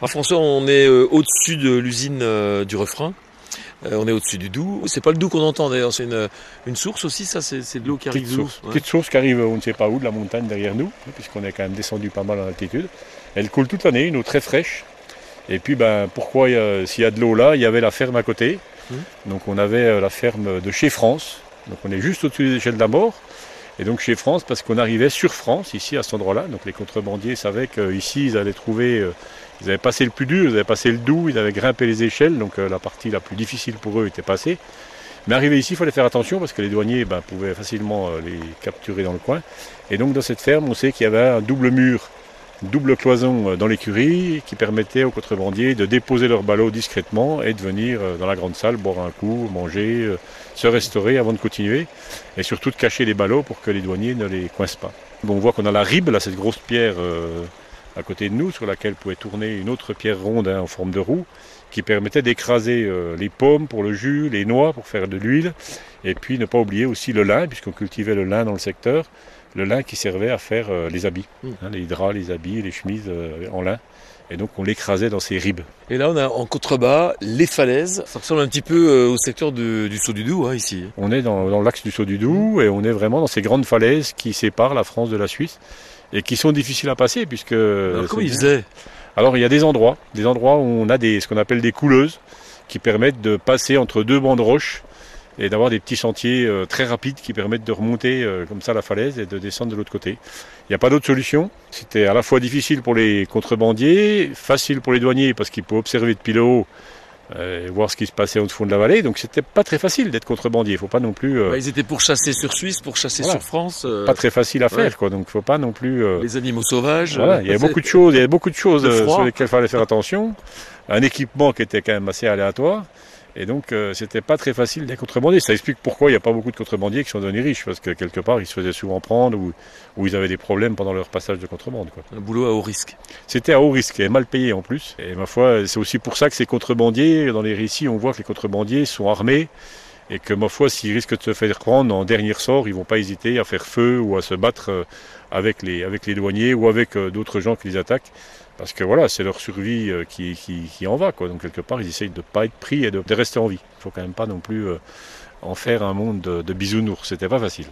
Alors François, on est euh, au-dessus de l'usine euh, du refrain. Euh, on est au-dessus du Doubs. C'est pas le Doubs qu'on entend d'ailleurs, c'est une, une source aussi, ça, c'est de l'eau qui arrive Petite source, Ouais. petite source qui arrive on ne sait pas où de la montagne derrière nous, hein, puisqu'on est quand même descendu pas mal en altitude. Elle coule toute l'année, une eau très fraîche. Et puis ben, pourquoi s'il y a de l'eau là, il y avait la ferme à côté. Mhm. Donc on avait euh, la ferme de chez France. Donc on est juste au-dessus des échelles de la mort. Et donc chez France, parce qu'on arrivait sur France, ici à cet endroit-là. Donc les contrebandiers savaient qu'ici ils allaient trouver, euh, ils avaient passé le plus dur, ils avaient passé le doux, ils avaient grimpé les échelles. Donc euh, la partie la plus difficile pour eux était passée. Mais arrivé ici, il fallait faire attention parce que les douaniers ben, pouvaient facilement euh, les capturer dans le coin. Et donc dans cette ferme, on sait qu'il y avait un double mur, double cloison euh, dans l'écurie qui permettait aux contrebandiers de déposer leurs ballots discrètement et de venir euh, dans la grande salle boire un coup, manger, euh, se restaurer avant de continuer. Et surtout de cacher les ballots pour que les douaniers ne les coincent pas. On voit qu'on a la ribe, là, cette grosse pierre à côté de nous, sur laquelle pouvait tourner une autre pierre ronde hein, en forme de roue, qui permettait d'écraser euh, les pommes pour le jus, les noix pour faire de l'huile, et puis ne pas oublier aussi le lin, puisqu'on cultivait le lin dans le secteur, le lin qui servait à faire euh, les habits, Mm. hein, les draps, les habits, les chemises euh, en lin. Et donc on l'écrasait dans ces ribes. Et là, on a en contrebas les falaises. Ça ressemble un petit peu au secteur de- du Saut du Doubs, hein, ici. On est dans, dans l'axe du Saut du Doubs et on est vraiment dans ces grandes falaises qui séparent la France de la Suisse et qui sont difficiles à passer puisque. Alors, comment ils faisaient Alors il y a des endroits, des endroits où on a des, ce qu'on appelle des couleuses qui permettent de passer entre deux bancs de roches et d'avoir des petits sentiers euh, très rapides qui permettent de remonter euh, comme ça la falaise et de descendre de l'autre côté. Il n'y a pas d'autre solution. C'était à la fois difficile pour les contrebandiers, facile pour les douaniers parce qu'ils pouvaient observer depuis le haut et voir ce qui se passait au fond de la vallée. Donc c'était pas très facile d'être contrebandier. Faut pas non plus euh, Bah, Ils étaient pour chasser sur Suisse, pour chasser Voilà. sur France. euh, pas très facile à faire ouais. quoi. Donc faut pas non plus euh, Les animaux sauvages. Voilà, il y avait beaucoup de choses, il y avait beaucoup de choses euh, sur lesquelles il fallait faire attention. Un équipement qui était quand même assez aléatoire. Et donc, euh, c'était pas très facile des contrebandiers. Ça explique pourquoi il n'y a pas beaucoup de contrebandiers qui sont devenus riches, parce que quelque part, ils se faisaient souvent prendre ou, ou ils avaient des problèmes pendant leur passage de contrebande. quoi. Un boulot à haut risque. C'était à haut risque et mal payé en plus. Et ma foi, c'est aussi pour ça que ces contrebandiers, dans les récits, on voit que les contrebandiers sont armés et que ma foi, s'ils risquent de se faire prendre en dernier sort, ils vont pas hésiter à faire feu ou à se battre euh, avec les, avec les douaniers ou avec euh, d'autres gens qui les attaquent. Parce que voilà, c'est leur survie euh, qui, en va. Quoi. Donc quelque part, ils essayent de ne pas être pris et de, rester en vie. Il faut quand même pas non plus euh, en faire un monde de, de bisounours. C'était pas facile.